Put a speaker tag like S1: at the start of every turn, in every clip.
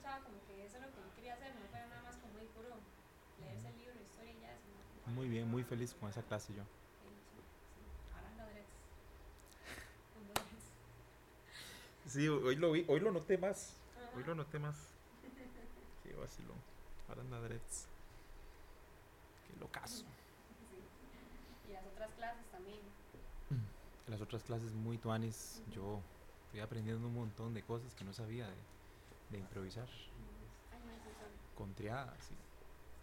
S1: escuchaba como que eso es lo que yo quería hacer, no fuera nada más como muy puro leerse el libro, historia y ya, sino
S2: Muy bien, muy feliz con esa clase yo.
S1: Sí,
S2: hoy lo vi, hoy lo noté más.
S1: Ajá.
S2: Hoy lo noté más. Qué vacilón. Ahora anda dreads. Qué locazo.
S1: Sí. Y las otras clases también.
S2: Las otras clases muy tuanis, yo fui aprendiendo un montón de cosas que no sabía de, de improvisar. Con triadas, sí.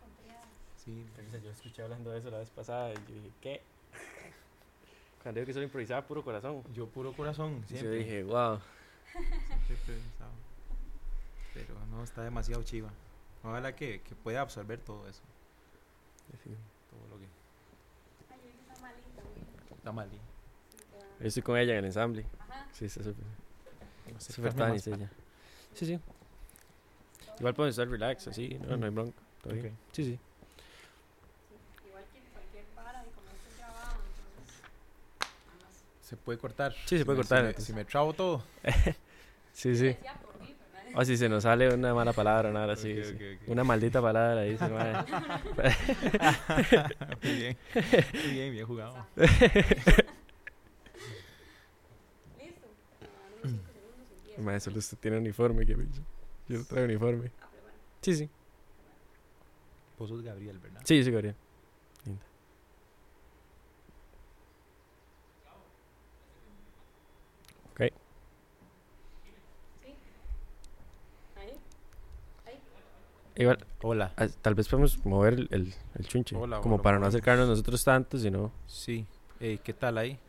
S1: con triadas.
S2: sí.
S3: Risa, Yo escuché hablando de eso la vez pasada y yo dije, ¿qué? Cuando digo que solo improvisaba puro corazón.
S2: Yo puro corazón,
S3: Yo
S2: siempre.
S3: dije, wow.
S2: siempre pensado. Pero no, está demasiado chiva. Ojalá que, que pueda absorber todo eso. Todo lo que
S1: Ay, yo vi que está malito, güey.
S2: está
S3: Yo estoy con ella en el ensamble.
S1: Ajá.
S3: Sí, está súper.
S2: no sé, pa-
S3: ella. Sí, sí. Igual pueden estar relax, así, no, no hay bronca. Todo bien.
S2: Ok.
S3: Sí, sí.
S2: Se puede cortar.
S3: Sí, se
S2: Si
S3: puede
S2: me-
S3: cortar,
S2: Si me, si me trabo todo.
S3: Sí, sí. O si se nos sale una mala palabra nada así.
S2: Ok,
S3: sí.
S2: ok, ok.
S3: Una maldita palabra ahí se va.
S2: muy bien. Muy bien, bien jugado.
S1: Listo. Unos cinco segundos y empieza.
S3: Maestro, usted tiene uniforme, que bicho. Yo traigo uniforme. Sí, sí.
S2: Vos sos Gabriel, ¿verdad?
S3: Sí, sí, Gabriel. Linda. Ok.
S1: Sí. Ahí. Ahí.
S3: Igual,
S2: Hola.
S3: ah, tal vez podemos mover el, el, el chunche.
S2: Hola,
S3: como
S2: hola,
S3: para no acercarnos nosotros tanto, sino.
S2: Sí. Ey, ¿Qué tal ahí?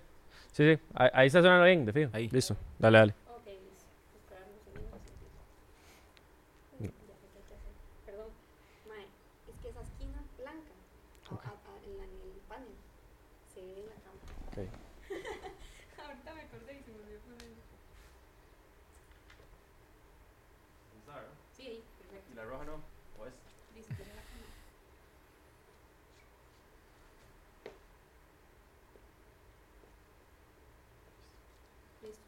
S3: Sí, sí. Ahí, ahí está sonando bien, de fijo.
S2: Ahí.
S3: Listo. Dale, dale.
S1: Ok, listo. Esperar unos segundos y empiezo. Uy, Ya sé qué hay que hacer. Perdón. Mae, es que esa esquina blanca a-
S3: Ok.
S1: a- a- en, la- en el panel se ve en la cámara.
S3: Ok.
S1: Ahorita me acordé y se me olvidó ponerlo. Sí, ahí, perfecto.
S3: la roja no?
S1: Listo, tiene la cámara. Listo.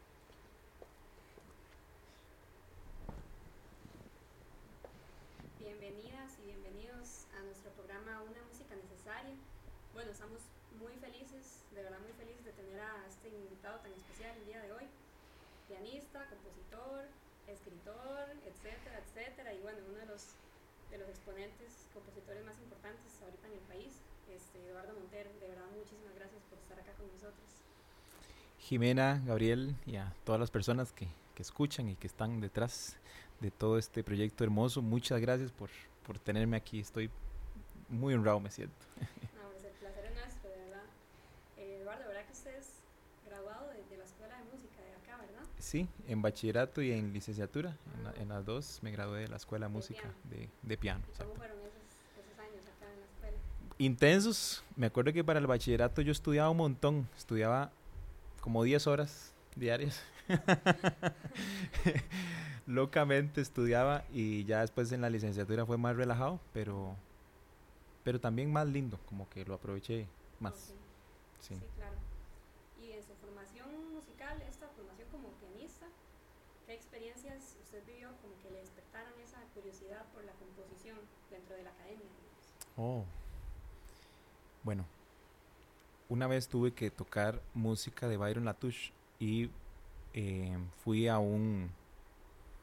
S1: Bienvenidas y bienvenidos a nuestro programa Una Música Necesaria. Bueno, estamos muy felices, de verdad muy felices de tener a este invitado tan especial el día de hoy. Pianista, compositor, escritor, etcétera, etcétera. Y bueno, uno de los, de los exponentes, compositores más importantes ahorita en el país, este, Eduardo Montero. De verdad, muchísimas gracias por estar acá con nosotros.
S2: Jimena, Gabriel y a todas las personas que, que escuchan y que están detrás de todo este proyecto hermoso. Muchas gracias por, por tenerme aquí. Estoy muy honrado, me siento.
S1: No, pues el placer es nuestro, de verdad. Eh, Eduardo, ¿verdad que usted es graduado de, de la Escuela de Música de acá, verdad?
S2: Sí, en bachillerato y en licenciatura. En, la- en las dos me gradué de la Escuela de Música
S1: piano.
S2: de, de piano.
S1: ¿Y cómo fueron esos, esos años acá en la escuela?
S2: Intensos. Me acuerdo que para el bachillerato yo estudiaba un montón. Estudiaba como 10 horas diarias. Locamente estudiaba y ya después en la licenciatura fue más relajado, pero, pero también más lindo, como que lo aproveché más. Sí.
S1: Sí, claro. Y en su formación musical, esta formación como pianista, ¿qué experiencias usted vivió como que le despertaron esa curiosidad por la composición dentro de la academia?
S2: Oh. Bueno, una vez tuve que tocar música de Byron Latouche y eh, fui a un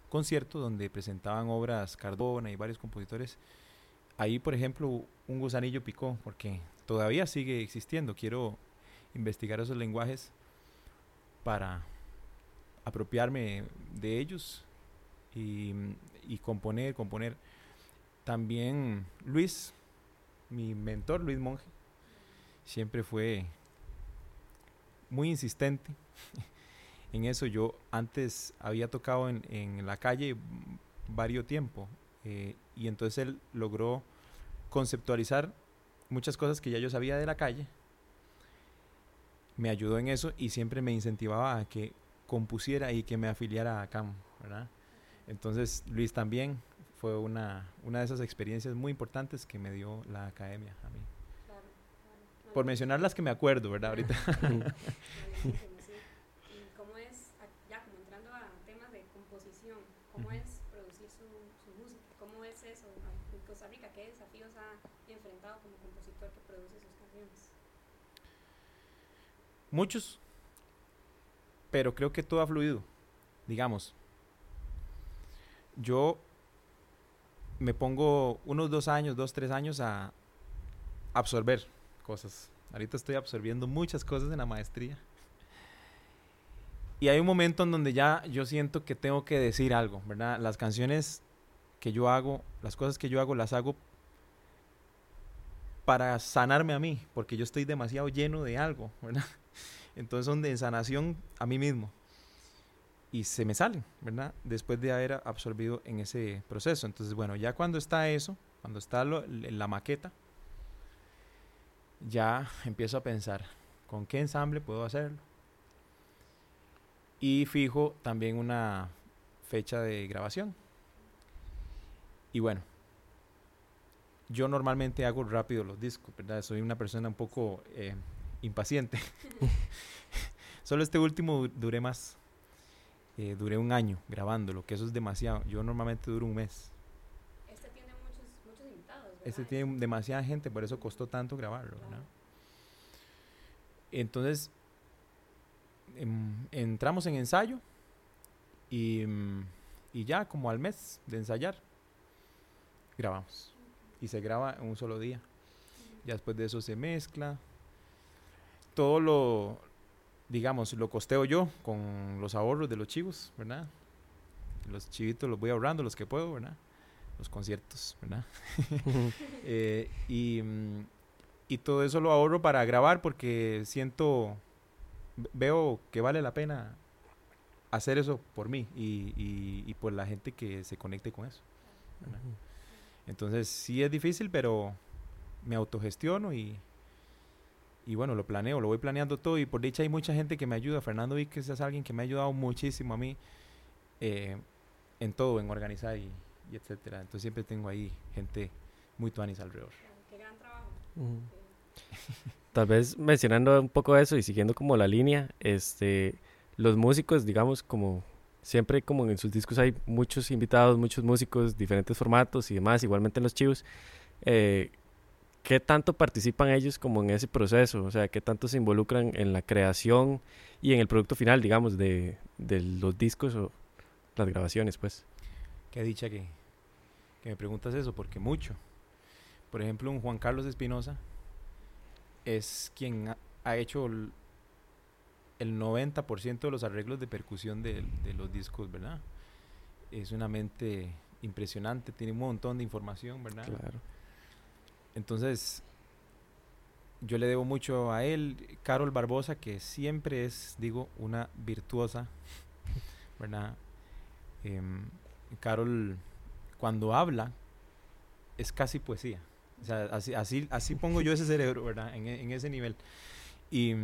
S2: concierto donde presentaban obras Cardona y varios compositores. Ahí, por ejemplo, un gusanillo picó porque todavía sigue existiendo. Quiero investigar esos lenguajes para apropiarme de ellos y, y componer, componer. También Luis, mi mentor, Luis Monge, siempre fue muy insistente en eso. Yo antes había tocado en, en la calle varios tiempo eh, y entonces él logró conceptualizar muchas cosas que ya yo sabía de la calle. Me ayudó en eso y siempre me incentivaba a que compusiera y que me afiliara a CAM, ¿verdad? Entonces Luis también fue una, una de esas experiencias muy importantes que me dio la academia a mí.
S1: Claro, claro.
S2: Por mencionar las que me acuerdo, ¿verdad? Ahorita.
S1: Buenísimo, sí. ¿Y cómo es, a- ya como entrando a temas de composición, cómo
S2: Ujú.
S1: es producir su, su música? ¿Cómo es eso en Costa Rica? ¿Qué desafíos ha enfrentado como compositor que produce sus canciones?
S2: Muchos, pero creo que todo ha fluido. Digamos, yo me pongo unos dos años, dos, tres años a absorber cosas. Ahorita estoy absorbiendo muchas cosas en la maestría. Y hay un momento en donde ya yo siento que tengo que decir algo, ¿verdad? Las canciones que yo hago, las cosas que yo hago, las hago para sanarme a mí, porque yo estoy demasiado lleno de algo, ¿verdad? Entonces son de sanación a mí mismo. Y se me salen, ¿verdad? Después de haber absorbido en ese proceso. Entonces, bueno, ya cuando está eso, cuando está lo, la maqueta, ya empiezo a pensar, ¿con qué ensamble puedo hacerlo? Y fijo también una fecha de grabación. Y bueno, yo normalmente hago rápido los discos, ¿verdad? Soy una persona un poco eh, impaciente. Solo este último duré más. Eh, duré un año grabándolo, que eso es demasiado. Yo normalmente duro un mes.
S1: Este tiene muchos, muchos invitados. ¿verdad?
S2: Este tiene demasiada gente, por eso costó tanto grabarlo, ¿verdad? Entonces, em, entramos en ensayo y, mm, y ya como al mes de ensayar, grabamos. Y se graba en un solo día. Ya después de eso se mezcla. Todo lo, digamos, lo costeo yo con los ahorros de los chivos, ¿verdad? Los chivitos los voy ahorrando, los que puedo, ¿verdad? Los conciertos, ¿verdad? Eh, y, y todo eso lo ahorro para grabar porque siento, veo que vale la pena hacer eso por mí y, y- y por la gente que se conecte con eso. ¿verdad? Entonces sí es difícil, pero me autogestiono y, y bueno, lo planeo, lo voy planeando todo y por dicha hay mucha gente que me ayuda. Fernando Víquez es alguien que me ha ayudado muchísimo a mí eh, en todo, en organizar y, y etcétera. Entonces siempre tengo ahí gente muy tuanis alrededor.
S1: Qué gran trabajo.
S3: Tal vez mencionando un poco eso y siguiendo como la línea, este, los músicos, digamos, como siempre como en sus discos hay muchos invitados, muchos músicos, diferentes formatos y demás, igualmente en los chivos, eh, ¿qué tanto participan ellos como en ese proceso? O sea, ¿qué tanto se involucran en la creación y en el producto final, digamos, de, de los discos o las grabaciones, pues?
S2: Qué dicha que, que me preguntas eso, porque mucho. Por ejemplo, un Juan Carlos Espinosa es quien ha, ha hecho el, el 90% de los arreglos de percusión de, de los discos, ¿verdad? Es una mente impresionante, tiene un montón de información, ¿verdad?
S3: Claro.
S2: Entonces, yo le debo mucho a él. Carol Barbosa, que siempre es, digo, una virtuosa, ¿verdad? Em, Carol, cuando habla, es casi poesía. O sea, así, así, así pongo yo ese cerebro, ¿verdad? En, en ese nivel. Y,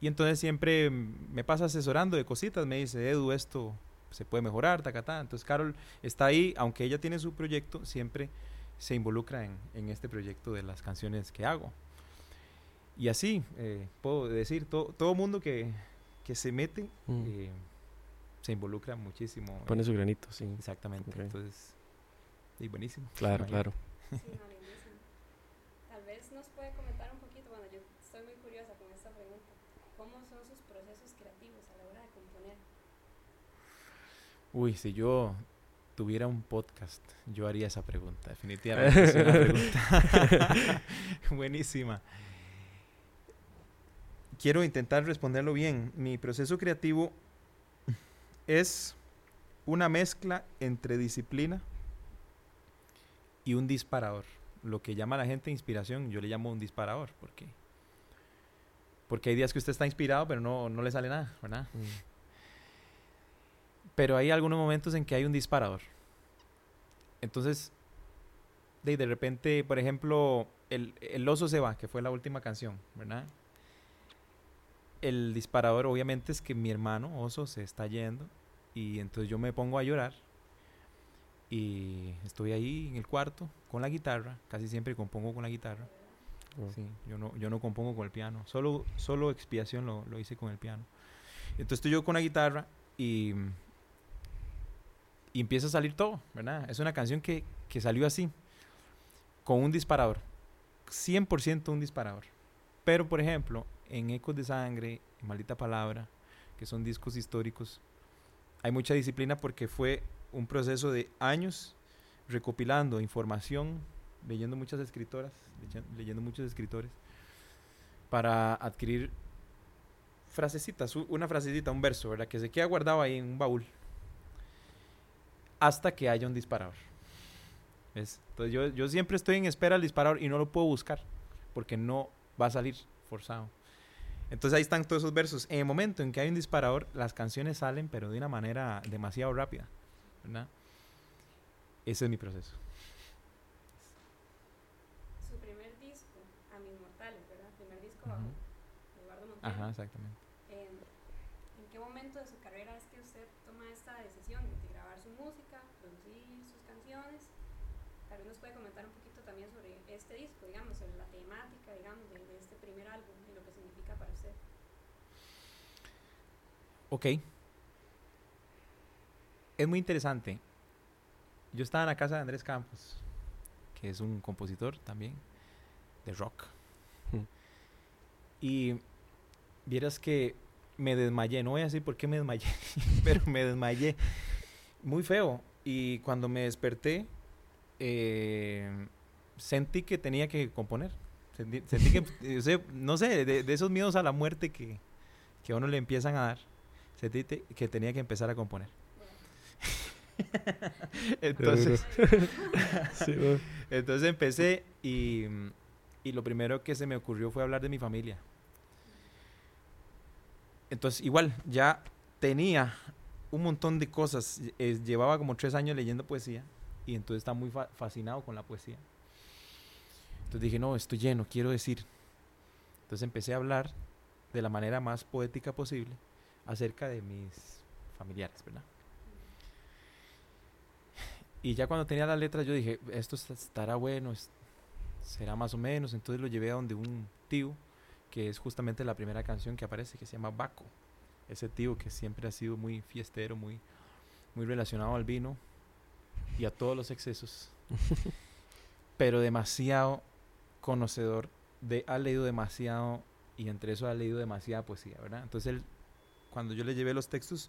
S2: y entonces siempre me pasa asesorando de cositas. Me dice, Edu, esto se puede mejorar, tacatá. Entonces, Carol está ahí, aunque ella tiene su proyecto, siempre se involucra en, en este proyecto de las canciones que hago. Y así, eh, puedo decir, to- todo mundo que, que se mete
S3: Mm.
S2: eh, se involucra muchísimo.
S3: Pone su granito, sí.
S2: Exactamente. Entonces, y buenísimo.
S3: Claro, claro.
S1: Sí. Tal vez nos puede comentar un poquito, bueno, yo estoy muy curiosa con esta pregunta. ¿Cómo son sus procesos creativos a la hora de componer?
S2: Uy, si yo tuviera un podcast, yo haría esa pregunta. Definitivamente es una pregunta buenísima. Quiero intentar responderlo bien. Mi proceso creativo es una mezcla entre disciplina y un disparador. Lo que llama la gente inspiración, yo le llamo un disparador, porque porque hay días que usted está inspirado, pero no, no le sale nada, ¿verdad?
S3: Mm.
S2: Pero hay algunos momentos en que hay un disparador. Entonces, de, de repente, por ejemplo, el, el oso se va, que fue la última canción, ¿verdad? El disparador obviamente es que mi hermano oso se está yendo y entonces yo me pongo a llorar y estoy ahí en el cuarto con la guitarra, casi siempre compongo con la guitarra.
S3: Oh.
S2: Sí, yo no, yo no compongo con el piano. Solo, solo expiación lo, lo hice con el piano. Entonces estoy yo con la guitarra y, empieza a salir todo, ¿verdad? Es una canción que, que salió así, con un disparador, 100% un disparador. Pero, por ejemplo, en Ecos de Sangre, Maldita Palabra, que son discos históricos, hay mucha disciplina porque fue un proceso de años recopilando información, leyendo muchas escritoras, leyendo muchos escritores, para adquirir frasecitas, una frasecita, un verso, ¿verdad? Que se queda guardado ahí en un baúl hasta que haya un disparador. Entonces yo, yo siempre estoy en espera del disparador y no lo puedo buscar porque no va a salir forzado. Entonces ahí están todos esos versos. En el momento en que hay un disparador, las canciones salen, pero de una manera demasiado rápida. ¿verdad? Ese es mi proceso.
S1: Su primer disco, A mis mortales, ¿verdad? Primer disco bajo Eduardo Montero.
S2: Ajá, exactamente.
S1: Eh, ¿En qué momento de su carrera es que usted toma esta decisión de grabar su música, producir sus canciones? Tal vez nos puede comentar un poquito también sobre este disco, digamos, sobre la temática, digamos, de, de este primer álbum y lo que significa para usted.
S2: Ok. Es muy interesante yo estaba en la casa de Andrés Campos, que es un compositor también de rock. y vieras que me desmayé, no voy a decir por qué me desmayé, pero me desmayé muy feo. Y cuando me desperté, eh, sentí que tenía que componer. Sentí, que, no sé, de, esos miedos a la muerte que, que a uno le empiezan a dar, sentí que tenía que empezar a componer. entonces, entonces empecé y, y, lo primero que se me ocurrió fue hablar de mi familia. Entonces, igual, ya tenía un montón de cosas. Eh, llevaba como tres años leyendo poesía y entonces estaba muy fascinado con la poesía. Entonces dije, no, estoy lleno, quiero decir. Entonces empecé a hablar de la manera más poética posible acerca de mis familiares, ¿verdad? Y ya cuando tenía las letras yo dije, esto estará bueno, será más o menos. Entonces lo llevé a donde un tío, que es justamente la primera canción que aparece, que se llama Baco. Ese tío que siempre ha sido muy fiestero, muy, muy relacionado al vino y a todos los excesos. pero demasiado conocedor, de, ha leído demasiado y entre eso ha leído demasiada poesía, ¿verdad? Entonces él, cuando yo le llevé los textos,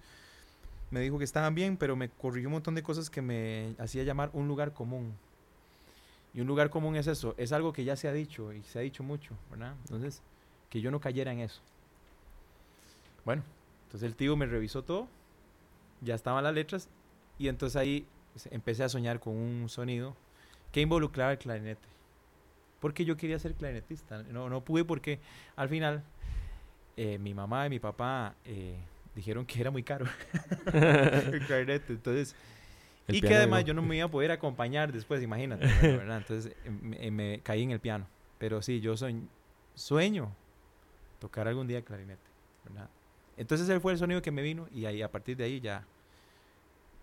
S2: me dijo que estaban bien, pero me corrigió un montón de cosas que me hacía llamar un lugar común. Y un lugar común es eso, es algo que ya se ha dicho y se ha dicho mucho, ¿verdad? Entonces, que yo no cayera en eso. Bueno, entonces el tío me revisó todo, ya estaban las letras, y entonces ahí empecé a soñar con un sonido que involucraba el clarinete. Porque yo quería ser clarinetista, no, no pude porque al final eh, mi mamá y mi papá... Eh, dijeron que era muy caro el clarinete. Entonces, y que además yo no me iba a poder acompañar después, imagínate, ¿verdad? Entonces em, me, caí en el piano. Pero sí, yo sueño, sueño tocar algún día clarinete, ¿verdad? Entonces ese fue el sonido que me vino y ahí a partir de ahí ya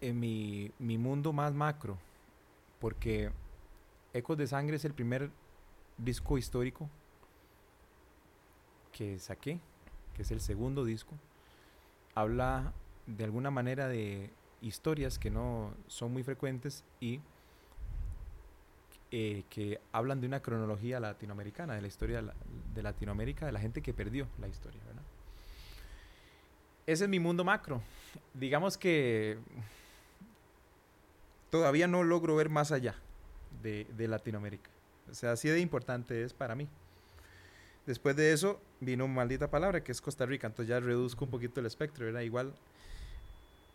S2: en mi, mi mundo más macro, porque Ecos de Sangre es el primer disco histórico que saqué, que es el segundo disco. Habla de alguna manera de historias que no son muy frecuentes y eh, que hablan de una cronología latinoamericana, de la historia de, Latinoamérica, de la gente que perdió la historia, ¿verdad? ese es mi mundo macro. Digamos que todavía no logro ver más allá de, Latinoamérica. O sea, así de importante es para mí. Después de eso vino Maldita Palabra, que es Costa Rica. Entonces ya reduzco un poquito el espectro, ¿verdad? Igual.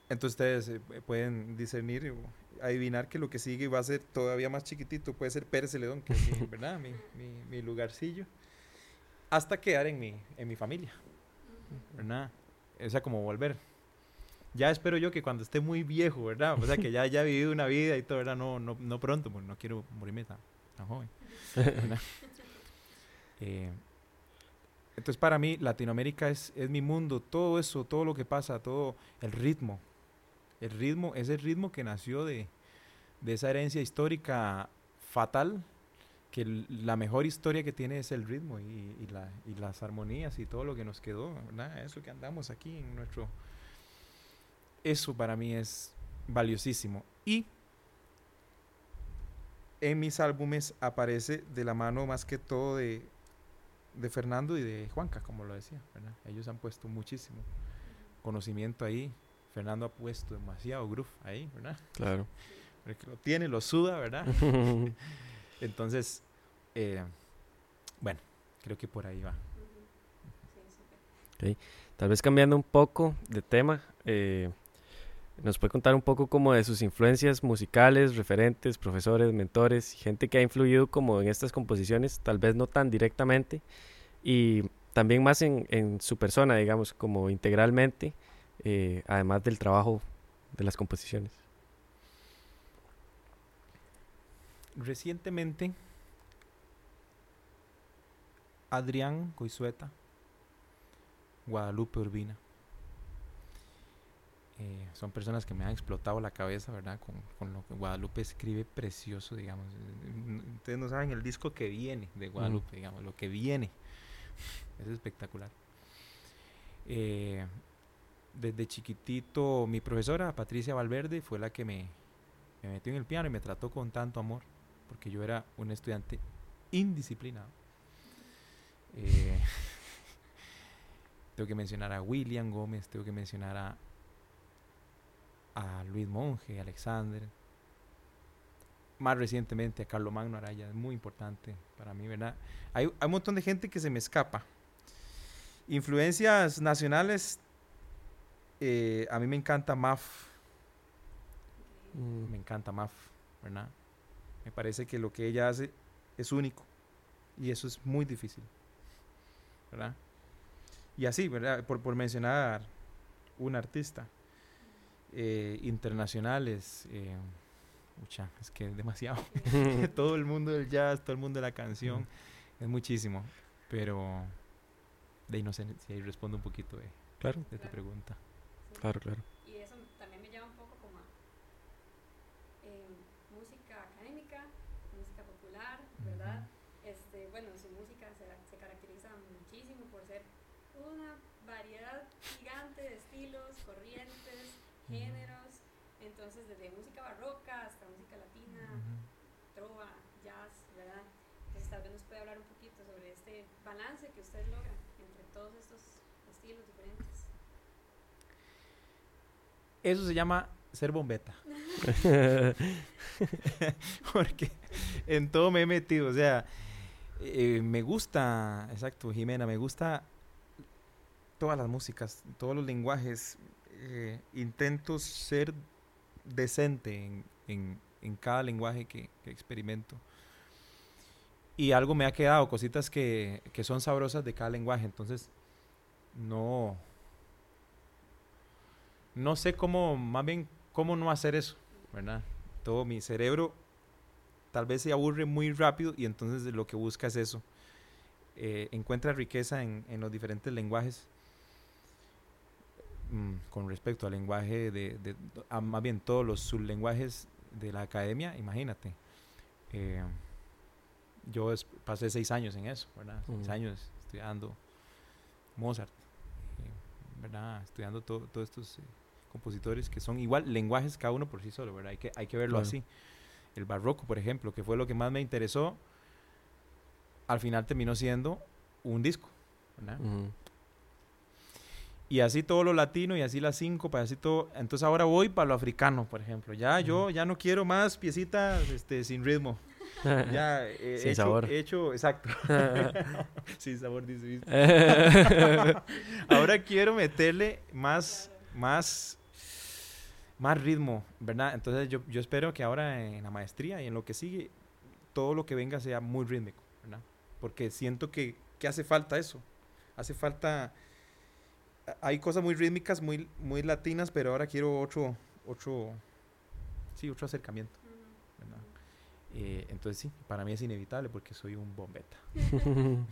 S2: Entonces ustedes eh, pueden discernir adivinar que lo que sigue va a ser todavía más chiquitito. Puede ser Pérez Celedón, que es mi, ¿verdad? Mi, mi, lugarcillo. Hasta quedar en mi, en mi familia. ¿Verdad? o sea, como volver. Ya espero yo que cuando esté muy viejo, ¿verdad? O sea, que ya haya vivido una vida y todo, ¿verdad? No, no, no pronto, pues no quiero morirme tan, tan joven. Eh, entonces para mí Latinoamérica es, es mi mundo, todo eso, todo lo que pasa, todo el ritmo. El ritmo es el ritmo que nació de, de esa herencia histórica fatal, que la mejor historia que tiene es el ritmo y, y, la, y, las armonías y todo lo que nos quedó, ¿verdad? Eso que andamos aquí en nuestro... Eso para mí es valiosísimo. Y en mis álbumes aparece de la mano más que todo de, de Fernando y de Juanca, como lo decía, ¿verdad? Ellos han puesto muchísimo conocimiento ahí. Fernando ha puesto demasiado groove ahí, ¿verdad?
S3: Claro.
S2: Porque lo tiene, lo suda, ¿verdad? Entonces, eh, bueno, creo que por ahí va.
S3: Okay. Tal vez cambiando un poco de tema, eh, nos puede contar un poco como de sus influencias musicales, referentes, profesores, mentores, gente que ha influido como en estas composiciones, tal vez no tan directamente, y también más en, su persona, digamos, como integralmente, eh, además del trabajo de las composiciones.
S2: Recientemente, Adrián Goizueta, Guadalupe Urbina. Eh, son personas que me han explotado la cabeza, ¿verdad? Con, con, lo que Guadalupe escribe precioso, digamos. Ustedes no saben el disco que viene de Guadalupe, digamos, lo que viene. Es espectacular. Eh, desde chiquitito, mi profesora, Patricia Valverde, fue la que me, me metió en el piano y me trató con tanto amor, porque yo era un estudiante indisciplinado. Eh, tengo que mencionar a William Gómez, tengo que mencionar a, a Luis Monge, a Alexander, más recientemente a Carlos Magno Araya, es muy importante para mí, ¿verdad? Hay, hay un montón de gente que se me escapa. Influencias nacionales, eh, a mí me encanta Maf. Mm. Me encanta Maf, ¿verdad? Me parece que lo que ella hace es único. Y eso es muy difícil. ¿Verdad? Y así, ¿verdad? Por, por mencionar un artista. Eh, internacionales. Eh, es que es demasiado. todo el mundo del jazz, todo el mundo de la canción. Es muchísimo. Pero de ahí no sé si ahí respondo un poquito de,
S3: claro.
S2: de tu pregunta.
S3: Claro, claro.
S1: Y eso también me lleva un poco como a eh, música académica, música popular, ¿verdad? Este, bueno, su música se, se caracteriza muchísimo por ser una variedad gigante de estilos, corrientes, géneros, entonces desde música barroca hasta música latina, trova, jazz, ¿verdad? Entonces tal vez nos puede hablar un poquito sobre este balance que ustedes logran entre todos estos estilos diferentes.
S2: Eso se llama ser bombeta. Porque en todo me he metido, o sea, eh, me gusta, exacto, Jimena, me gusta todas las músicas, todos los lenguajes. Eh, intento ser decente en, en, en cada lenguaje que, experimento. Y algo me ha quedado, cositas que, que son sabrosas de cada lenguaje. Entonces, no, no sé cómo, más bien, cómo no hacer eso, ¿verdad? Todo mi cerebro tal vez se aburre muy rápido y entonces lo que busca es eso. Eh, encuentra riqueza en, en, los diferentes lenguajes mm, con respecto al lenguaje de, de a más bien todos los sublenguajes de la academia, imagínate. Eh, yo es, pasé seis años en eso, ¿verdad? Seis
S3: Mm.
S2: años estudiando Mozart, eh, ¿verdad? Estudiando to- todos estos eh, compositores que son igual lenguajes cada uno por sí solo, ¿verdad? Hay que, hay que verlo
S3: Claro.
S2: así. El barroco, por ejemplo, que fue lo que más me interesó, al final terminó siendo un disco, ¿verdad? Y así todo lo latino y así las cinco, para así todo. Entonces ahora voy para lo africano, por ejemplo. Ya yo ya no quiero más piecitas este, sin ritmo. Ya eh,
S3: Sin
S2: hecho,
S3: sabor.
S2: hecho, exacto. sin sabor, dice. Ahora quiero meterle más, más, más ritmo, ¿verdad? Entonces yo, yo espero que ahora en la maestría y en lo que sigue, todo lo que venga sea muy rítmico, ¿verdad? Porque siento que, que hace falta eso. Hace falta hay cosas muy rítmicas, muy, muy latinas, pero ahora quiero otro, otro, sí, otro acercamiento. Eh, entonces sí, para mí es inevitable porque soy un bombeta.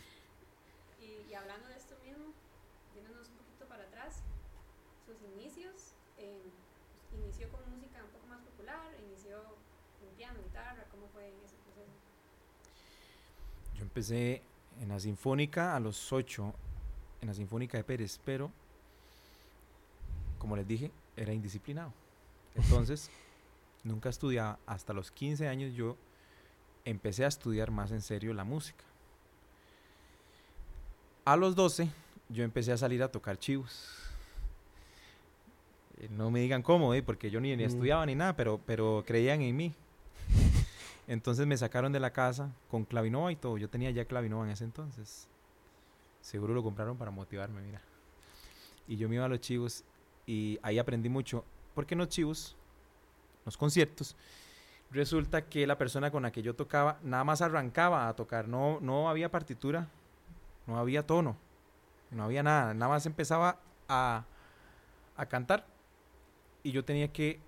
S1: Y, y hablando de esto mismo, yéndonos un poquito para atrás, sus inicios, eh, pues, inició con música un poco más popular, inició en piano, guitarra, ¿cómo fue en ese proceso?
S2: Yo empecé en la Sinfónica a los 8, en la Sinfónica de Pérez, pero como les dije, era indisciplinado. Entonces, nunca estudiaba. Hasta los 15 años yo empecé a estudiar más en serio la música. A los 12 yo empecé a salir a tocar chivos. Eh, No me digan cómo, eh, porque yo ni, ni
S3: Mm.
S2: estudiaba ni nada, pero, pero creían en mí. Entonces me sacaron de la casa con clavinova y todo. Yo tenía ya clavinova en ese entonces. Seguro lo compraron para motivarme, mira. Y yo me iba a los chivos y ahí aprendí mucho. Porque en los chivos, los conciertos, resulta que la persona con la que yo tocaba nada más arrancaba a tocar. No, no había partitura, no había tono, no había nada. Nada más empezaba a, a cantar y yo tenía que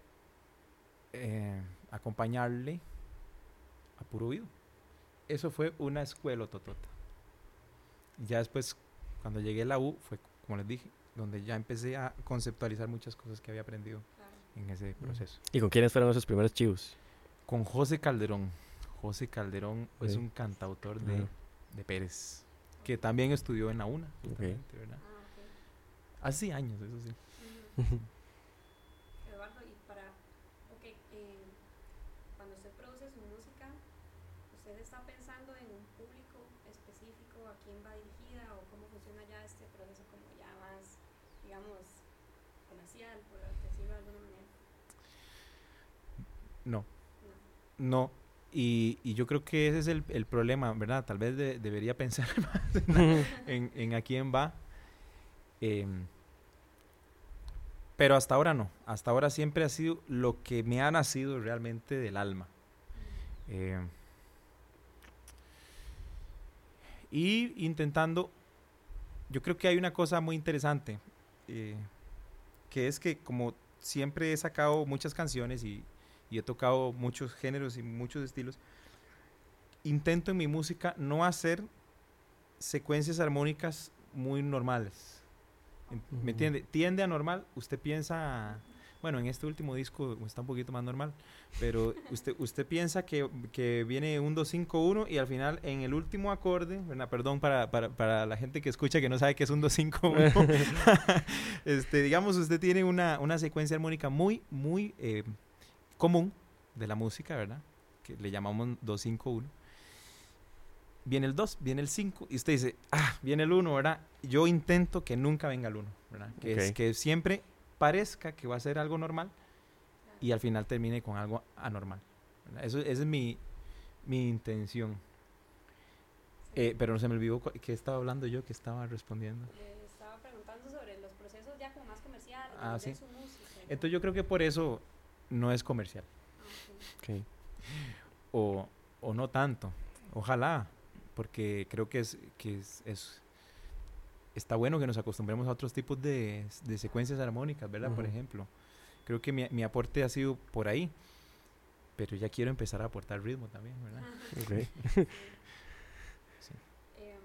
S2: eh, acompañarle a puro oído. Eso fue una escuela totota. Ya después, cuando llegué a la U, fue como les dije, donde ya empecé a conceptualizar muchas cosas que había aprendido
S1: Claro.
S2: en ese proceso.
S3: ¿Y con quiénes fueron esos primeros chivos?
S2: Con José Calderón. José Calderón es un cantautor de, de Pérez, que también estudió en la UNA, justamente, ¿verdad?
S1: Ah,
S2: Hace años, eso sí.
S1: Eduardo, y para, ok, eh, cuando usted produce su música, ¿usted está pensando en un público específico, a quién va dirigida o cómo funciona ya este proceso como ya más, digamos, comercial, por decirlo de alguna manera?
S2: No,
S1: No.
S2: Y, y yo creo que ese es el, el problema, ¿verdad? Tal vez de- debería pensar más en- en a quién va. Em, pero hasta ahora no. Hasta ahora siempre ha sido lo que me ha nacido realmente del alma. Em, y intentando, yo creo que hay una cosa muy interesante, eh, que es que como siempre he sacado muchas canciones y, y he tocado muchos géneros y muchos estilos, intento en mi música no hacer secuencias armónicas muy normales. ¿Me entiende? Tiende a normal, usted piensa, bueno, en este último disco está un poquito más normal, pero usted, usted piensa que, que viene un 2-5-1 y al final en el último acorde, ¿verdad? perdón para, para, para la gente que escucha que no sabe qué es un 2-5-1, este, digamos, usted tiene una, una secuencia armónica muy, muy eh, común de la música, ¿verdad? Que le llamamos 2-5-1. Viene el 2, viene el 5 y usted dice, ah, viene el 1, ¿verdad? Yo intento que nunca venga el 1, ¿verdad? Que, es,
S3: Ok.
S2: que siempre parezca que va a ser algo normal y al final termine con algo anormal. ¿verdad? Eso, esa es mi, mi intención. Eh, pero no se me olvidó qué estaba hablando yo, que estaba respondiendo.
S1: Le estaba preguntando sobre los procesos ya como más comerciales,
S2: Ah, sí.
S1: su música.
S2: Entonces yo creo que por eso no es comercial. O, o no tanto. Ojalá, porque creo que es, que es, es- está bueno que nos acostumbremos a otros tipos de, de secuencias armónicas, ¿verdad? Por ejemplo. Creo que mi, mi aporte ha sido por ahí. Pero ya quiero empezar a aportar ritmo también, ¿verdad? Sí.
S1: Em,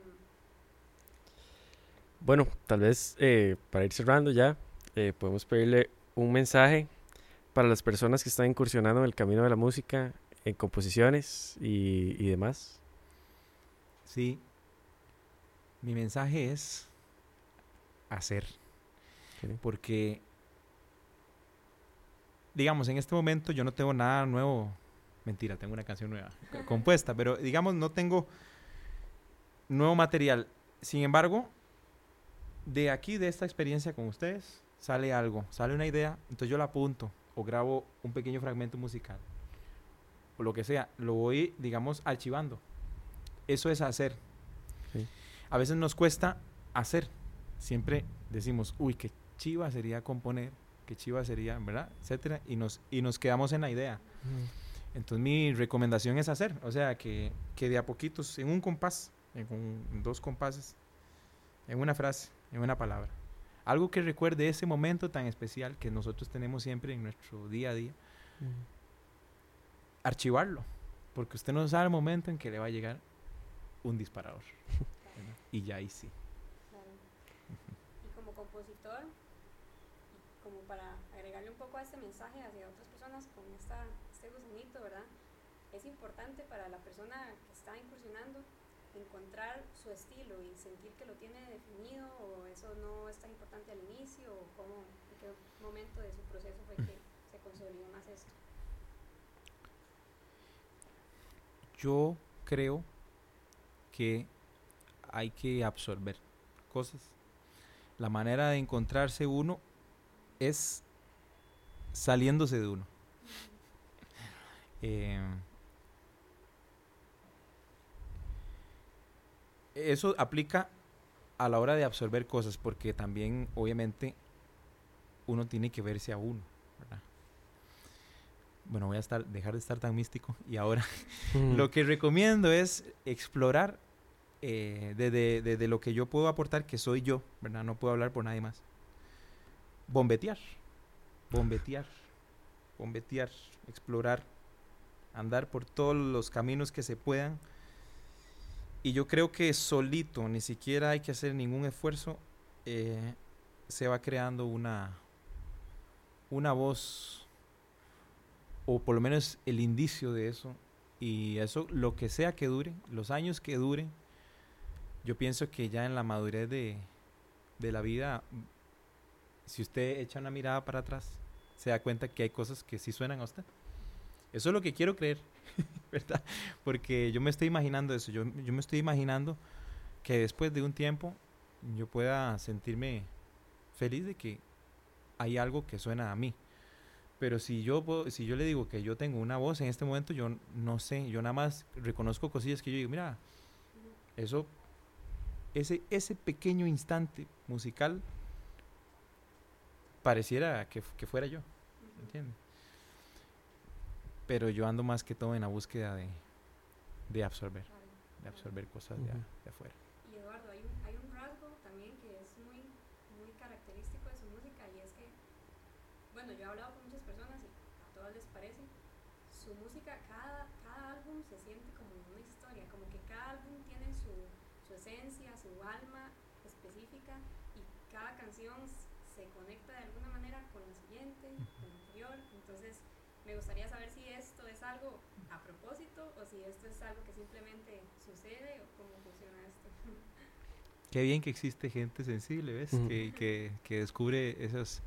S3: Bueno, tal vez eh, para ir cerrando ya, eh, podemos pedirle un mensaje para las personas que están incursionando en el camino de la música, en composiciones y, y demás.
S2: Sí. Mi mensaje es hacer. Porque, digamos, en este momento yo no tengo nada nuevo. Mentira, tengo una canción nueva co- compuesta, pero digamos, no tengo nuevo material. Sin embargo, de aquí, de esta experiencia con ustedes, sale algo, sale una idea, entonces yo la apunto o grabo un pequeño fragmento musical o lo que sea, lo voy, digamos, archivando. Eso es hacer.
S3: Sí.
S2: A veces nos cuesta hacer. Siempre decimos, uy, qué chiva sería componer, qué chiva sería, ¿verdad? Etcétera. Y nos, y nos quedamos en la idea. Entonces mi recomendación es hacer. O sea, que, que de a poquitos, en un compás, en, un- en dos compases, en una frase, en una palabra, algo que recuerde ese momento tan especial que nosotros tenemos siempre en nuestro día a día. Archivarlo, porque usted no sabe el momento en que le va a llegar un disparador. y ya ahí sí.
S1: Y como compositor, como para agregarle un poco a este mensaje hacia otras personas con esta, este gusanito, ¿verdad? Es importante para la persona que está incursionando encontrar su estilo y sentir que lo tiene definido o eso no es tan importante al inicio o cómo, en qué momento de su proceso fue que se consolidó más esto?
S2: Yo creo que hay que absorber cosas. La manera de encontrarse uno es saliéndose de uno. Eh, eso aplica a la hora de absorber cosas, porque también, obviamente, uno tiene que verse a uno. Bueno, voy a estar, dejar de estar tan místico y ahora lo que recomiendo es explorar eh, desde, lo que yo puedo aportar, que soy yo, ¿verdad? No puedo hablar por nadie más. Bombetear, bombetear, bombetear, explorar, andar por todos los caminos que se puedan y yo creo que solito, ni siquiera hay que hacer ningún esfuerzo, eh, se va creando una, una voz, o por lo menos el indicio de eso. Y eso, lo que sea que dure, los años que dure, yo pienso que ya en la madurez de, de la vida, si usted echa una mirada para atrás, se da cuenta que hay cosas que sí suenan a usted. Eso es lo que quiero creer. ¿verdad? Porque yo me estoy imaginando eso, yo, yo me estoy imaginando que después de un tiempo yo pueda sentirme feliz de que hay algo que suena a mí. Pero si yo, si yo le digo que yo tengo una voz en este momento, yo no sé, yo nada más reconozco cosillas que yo digo, mira, eso, ese, ese pequeño instante musical pareciera que, que fuera yo, ¿entiendes? Pero yo ando más que todo en la búsqueda de, de absorber, de absorber cosas de, de, afuera.
S1: Y Eduardo, hay un, hay un rasgo también que es muy, muy característico de su música y es que, bueno, yo he hablado con muchas personas y a todas les parece, su música, cada, cada álbum se siente como una historia, como que cada álbum tiene su, su esencia, su alma específica y cada canción se conecta de alguna manera con la siguiente, con la anterior, entonces me gustaría saber si esto es algo a propósito o si esto es algo que simplemente sucede o cómo funciona esto.
S2: Qué bien que existe gente sensible, ¿ves? que, que, que, descubre esos,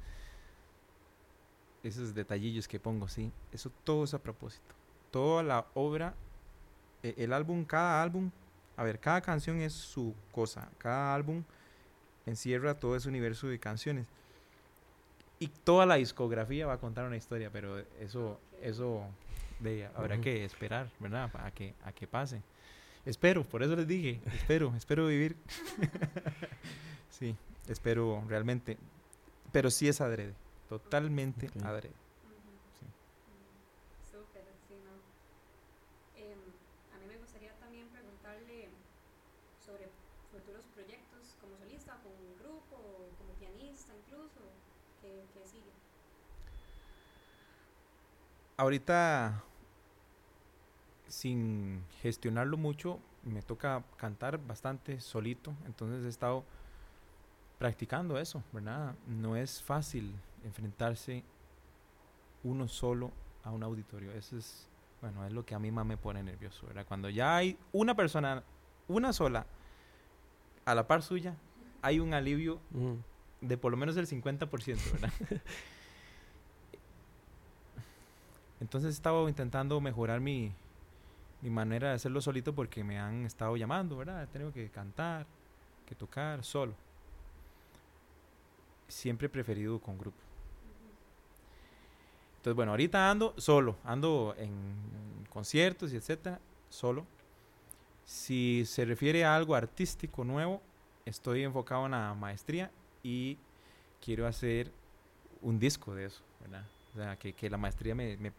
S2: esos detallillos que pongo, sí. Eso todo es a propósito. Toda la obra, e, el álbum, cada álbum, a ver, cada canción es su cosa. Cada álbum encierra todo ese universo de canciones y toda la discografía va a contar una historia, pero eso, eso de, habrá que esperar, ¿verdad? A que, a que pase. Espero, por eso les dije, espero, espero vivir. sí, espero realmente. Pero sí es adrede, totalmente adrede. Ahorita, sin gestionarlo mucho, me toca cantar bastante solito, entonces he estado practicando eso, ¿verdad? No es fácil enfrentarse uno solo a un auditorio, eso es, bueno, es lo que a mí más me pone nervioso, ¿verdad? Cuando ya hay una persona, una sola, a la par suya, hay un alivio de por lo menos el 50%, ¿verdad? Entonces he estado intentando mejorar mi, manera de hacerlo solito porque me han estado llamando, ¿verdad? He tenido que cantar, que tocar solo. Siempre he preferido con grupo. Entonces, bueno, ahorita ando solo, ando en conciertos y etcétera, solo. Si se refiere a algo artístico nuevo, estoy enfocado en la maestría y quiero hacer un disco de eso, ¿verdad? O sea, que, que la maestría me, me,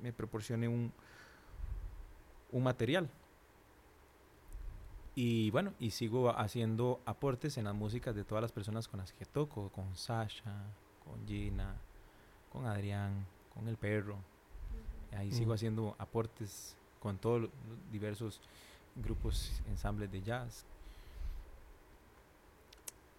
S2: me proporcione un, un material. Y bueno, y sigo haciendo aportes en las músicas de todas las personas con las que toco, con Sasha, con Gina, con Adrián, con el perro. Ahí sigo haciendo aportes con todos los diversos grupos, ensambles de jazz.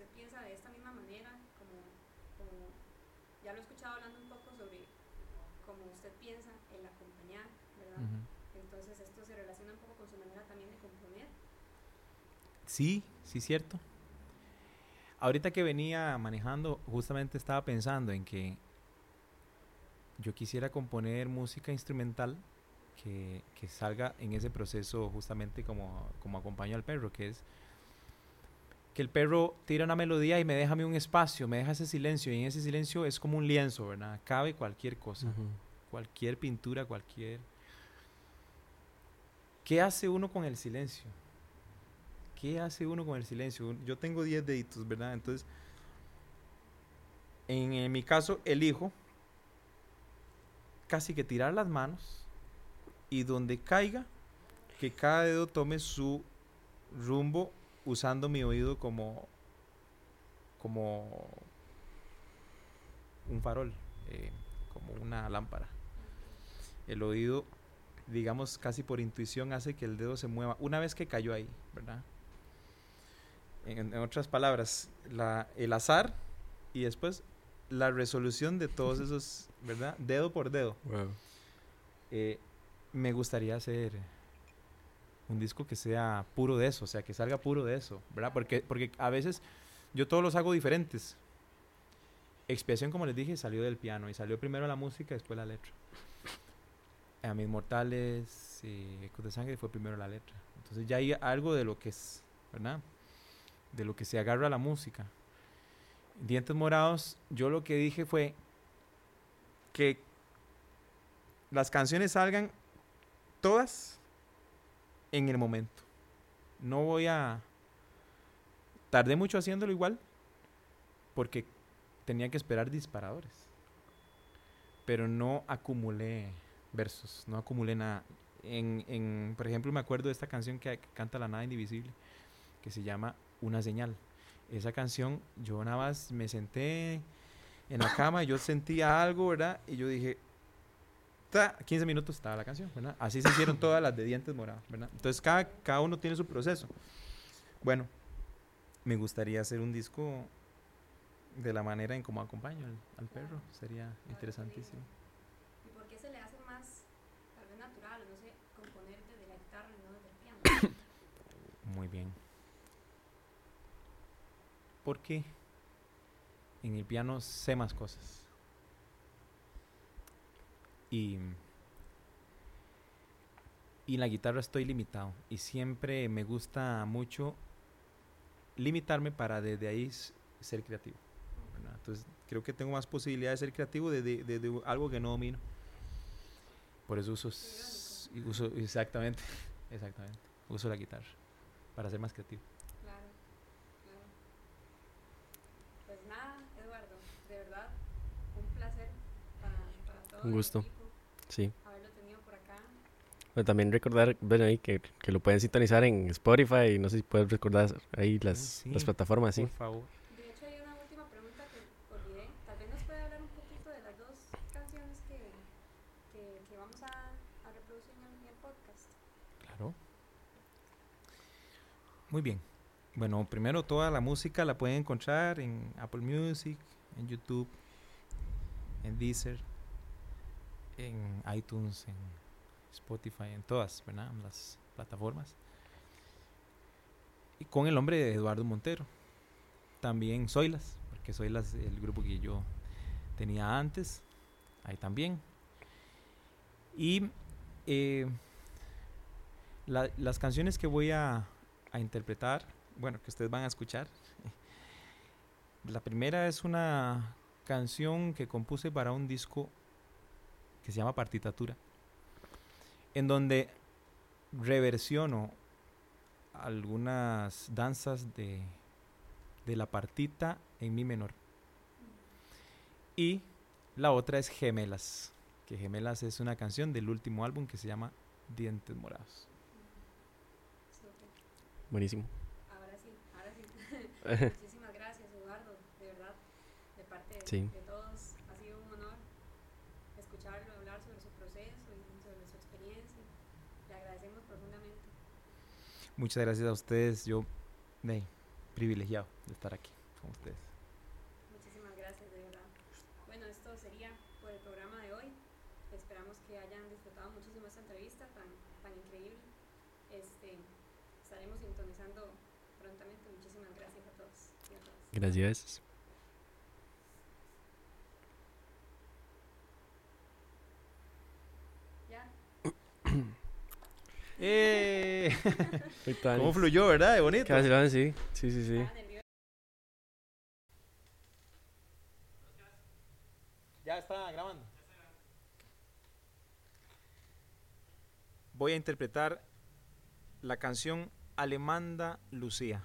S1: usted piensa de esta misma manera, como, ya lo he escuchado hablando un poco sobre cómo usted piensa en acompañar, ¿verdad? Entonces esto se relaciona un poco con su manera también de componer.
S2: Sí, sí, cierto. Ahorita que venía manejando, justamente estaba pensando en que yo quisiera componer música instrumental que, salga en ese proceso justamente como, como acompaño al perro, que es que el perro tira una melodía y me deja a mí un espacio, me deja ese silencio, y en ese silencio es como un lienzo, ¿verdad? Cabe cualquier cosa, cualquier pintura, cualquier... ¿Qué hace uno con el silencio? ¿Qué hace uno con el silencio? Yo tengo 10 deditos, ¿verdad? Entonces, en, en mi caso, elijo casi que tirar las manos y donde caiga, que cada dedo tome su rumbo usando mi oído como, como un farol, eh, como una lámpara. El oído, digamos, casi por intuición hace que el dedo se mueva una vez que cayó ahí, ¿verdad? En, otras palabras, la, el azar y después la resolución de todos esos, ¿verdad? Dedo por dedo. Eh, me gustaría hacer un disco que sea puro de eso, o sea, que salga puro de eso, ¿verdad? Porque, porque a veces yo todos los hago diferentes. Expiación, como les dije, salió del piano y salió primero la música, después la letra. A mis mortales, y Ecos de Sangre fue primero la letra. Entonces ya hay algo de lo que es, ¿verdad? De lo que se agarra la música. Dientes Morados, yo lo que dije fue que las canciones salgan todas en el momento. No voy a... Tardé mucho haciéndolo igual porque tenía que esperar disparadores. Pero no acumulé versos, no acumulé nada. En, en, por ejemplo, me acuerdo de esta canción que, que canta La Nada Indivisible, que se llama Una Señal. Esa canción, yo nada más me senté en la cama, yo sentía algo, ¿verdad? Y yo dije, 15 minutos estaba la canción, ¿verdad? Así se hicieron todas las de dientes morados, ¿verdad? Entonces cada, cada uno tiene su proceso. Bueno, me gustaría hacer un disco de la manera en cómo acompaño al, perro, sería interesantísimo.
S1: ¿Y por qué se le hace más, tal vez natural, no sé, componer desde la guitarra y no desde el piano?
S2: Muy bien. Porque en el piano sé más cosas y, y en la guitarra estoy limitado. Y siempre me gusta mucho limitarme para desde ahí ser creativo. Entonces creo que tengo más posibilidad de ser creativo desde de, algo que no domino. Por eso uso, uso exactamente, exactamente, uso la guitarra para ser más creativo.
S1: Claro, claro. Pues nada, Eduardo, de verdad, un placer para, para todos.
S3: Un gusto. Sí.
S1: Haberlo tenido por acá.
S3: Bueno, también recordar, bueno, ahí que, que, lo pueden sintonizar en Spotify y no sé si puedes recordar ahí las, las plataformas, sí.
S2: Por favor.
S1: De hecho, hay una última pregunta que olvidé. Tal vez nos puede hablar un poquito de las dos canciones que, que, que vamos a, a reproducir en el podcast.
S2: Claro. Muy bien. Bueno, primero toda la música la pueden encontrar en Apple Music, en YouTube, en Deezer, en iTunes, en Spotify, en todas, ¿verdad? Las plataformas. Y con el nombre de Eduardo Montero. También Soylas, porque Soylas el grupo que yo tenía antes, ahí también. Y eh, La- las canciones que voy a interpretar, bueno, que ustedes van a escuchar. La primera es una canción que compuse para un disco que se llama Partitatura, en donde reversiono algunas danzas de, de la partita en mi menor. Y la otra es Gemelas, que Gemelas es una canción del último álbum que se llama Dientes Morados.
S3: Buenísimo.
S1: Ahora sí, ahora sí. Muchísimas gracias, Eduardo, de verdad, de parte de,
S3: Sí.
S1: de todos. Ha sido un honor escucharlo, hablar sobre su proceso y sobre su experiencia. Le agradecemos profundamente.
S2: Muchas gracias a ustedes, yo hey, privilegiado de estar aquí con ustedes.
S1: Muchísimas gracias, de verdad. Bueno, esto sería por el programa de hoy. Esperamos que hayan disfrutado muchísimo esta entrevista tan, tan increíble. Este, estaremos sintonizando prontamente. Muchísimas gracias a todos y a todas.
S3: Gracias.
S1: Ya,
S2: ¡Eh! ¿Cómo fluyó, verdad? De bonito.
S3: Vacilón, sí. Sí, sí, sí.
S2: Ya está grabando. Voy a interpretar la canción Alemanda Lucía.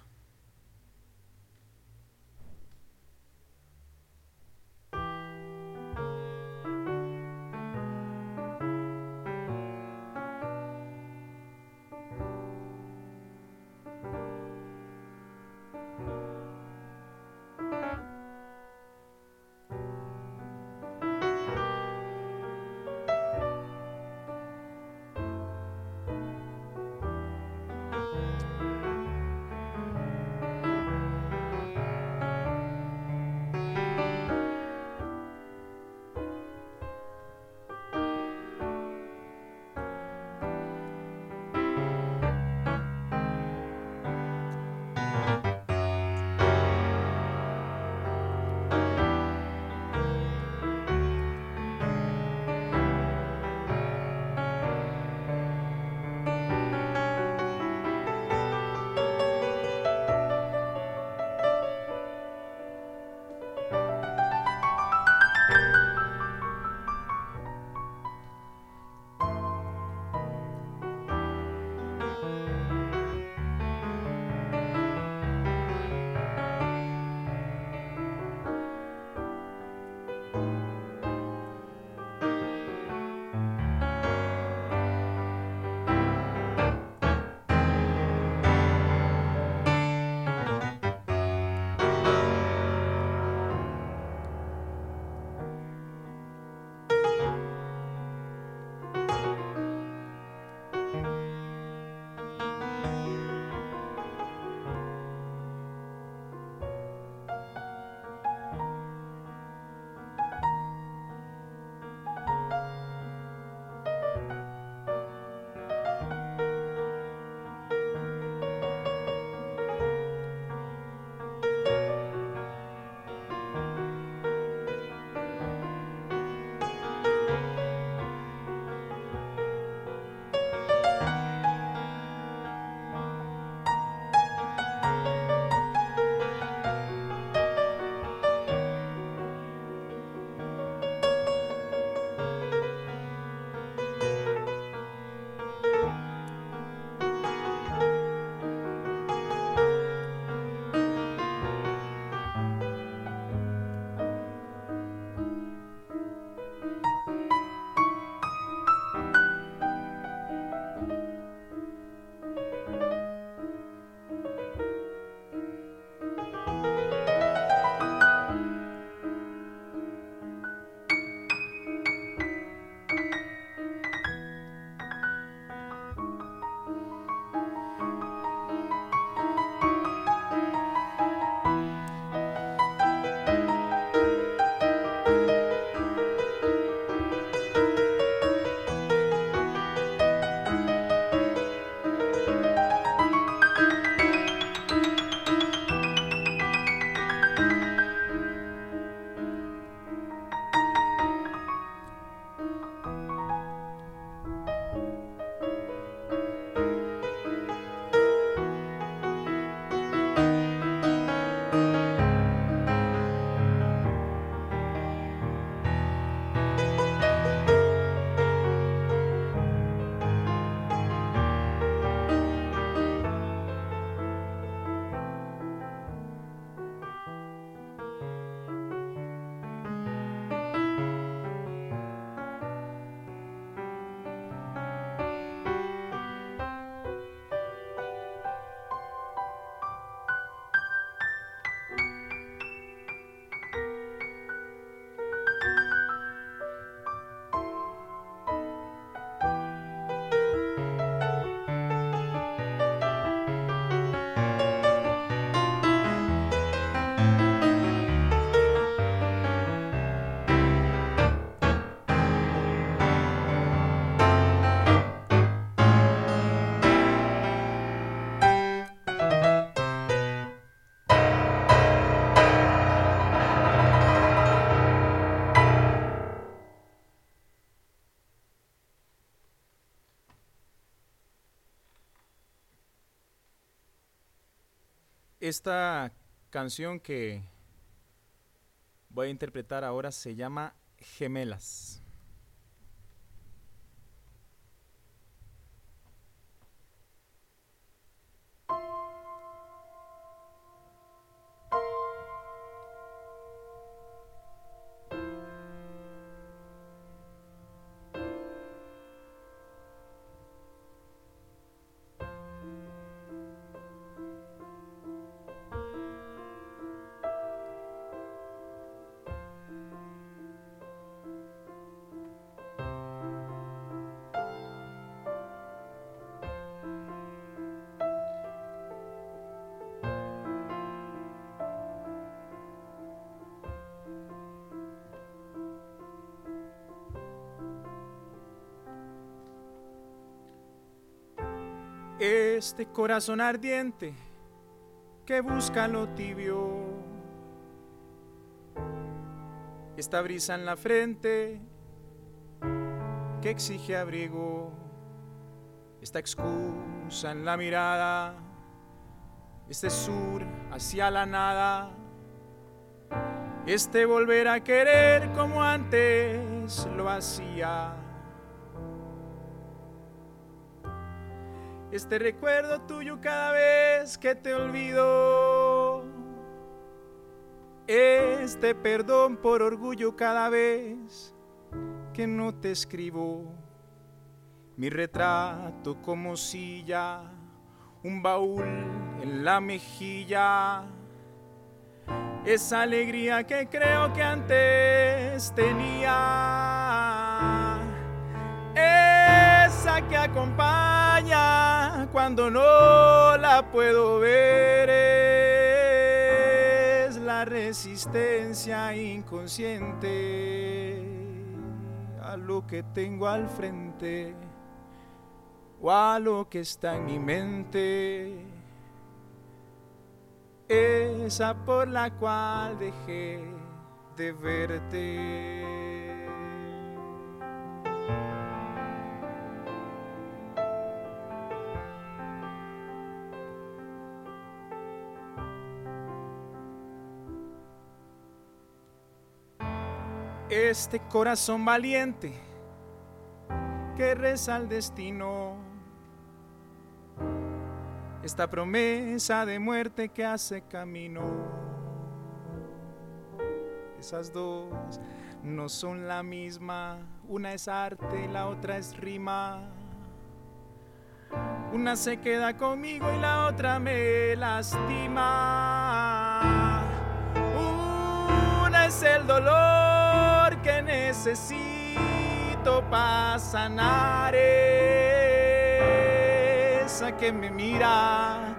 S2: Esta canción que voy a interpretar ahora se llama Gemelas. Este corazón ardiente que busca lo tibio. Esta brisa en la frente que exige abrigo. Esta excusa en la mirada. Este sur hacia la nada. Este volver a querer como antes lo hacía. Este recuerdo tuyo cada vez que te olvido. Este perdón por orgullo cada vez que no te escribo. Mi retrato como silla, un baúl en la mejilla. Esa alegría que creo que antes tenía. Esa que acompaña cuando no la puedo ver es la resistencia inconsciente a lo que tengo al frente o a lo que está en mi mente. Esa por la cual dejé de verte. Este corazón valiente que reza al destino, esta promesa de muerte que hace camino. Esas dos no son la misma, una es arte y la otra es rima. Una se queda conmigo y la otra me lastima. Una es el dolor necesito para sanar esa que me mira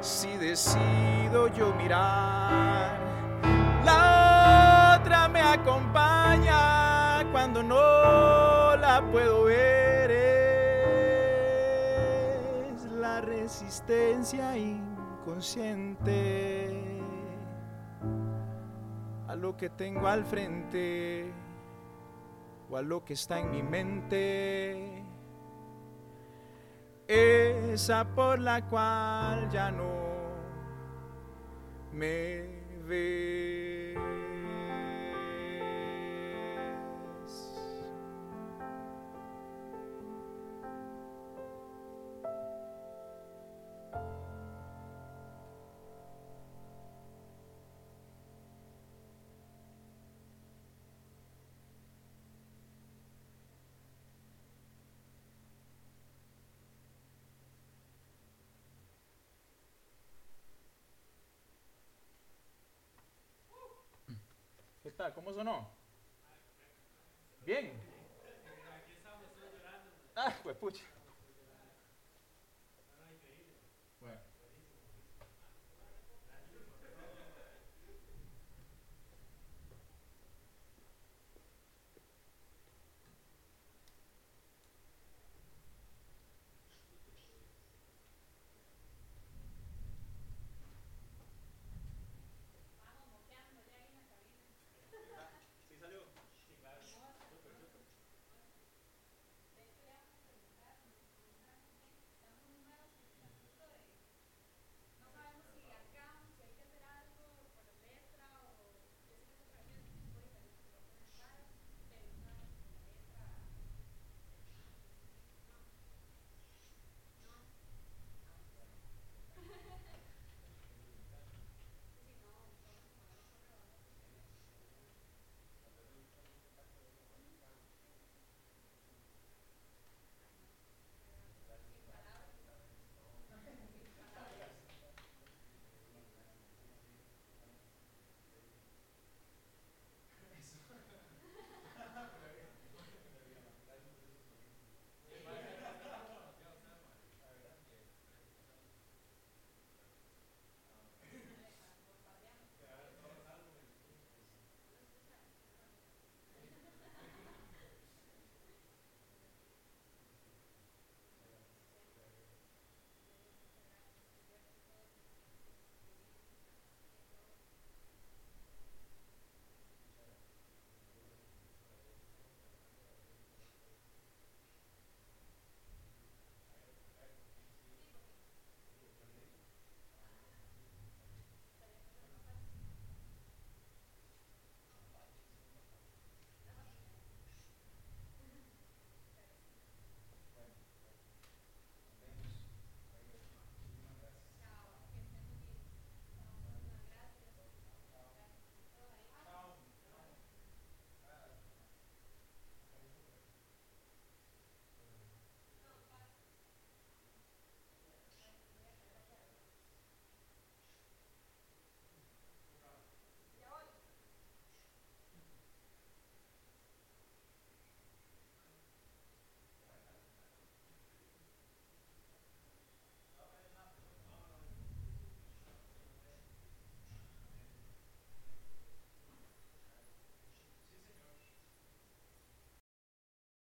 S2: si decido yo mirar. La otra me acompaña cuando no la puedo ver. Es la resistencia inconsciente a lo que tengo al frente o a lo que está en mi mente, esa por la cual ya no me ve. ¿Cómo sonó? Bien. Ah, pues pucha.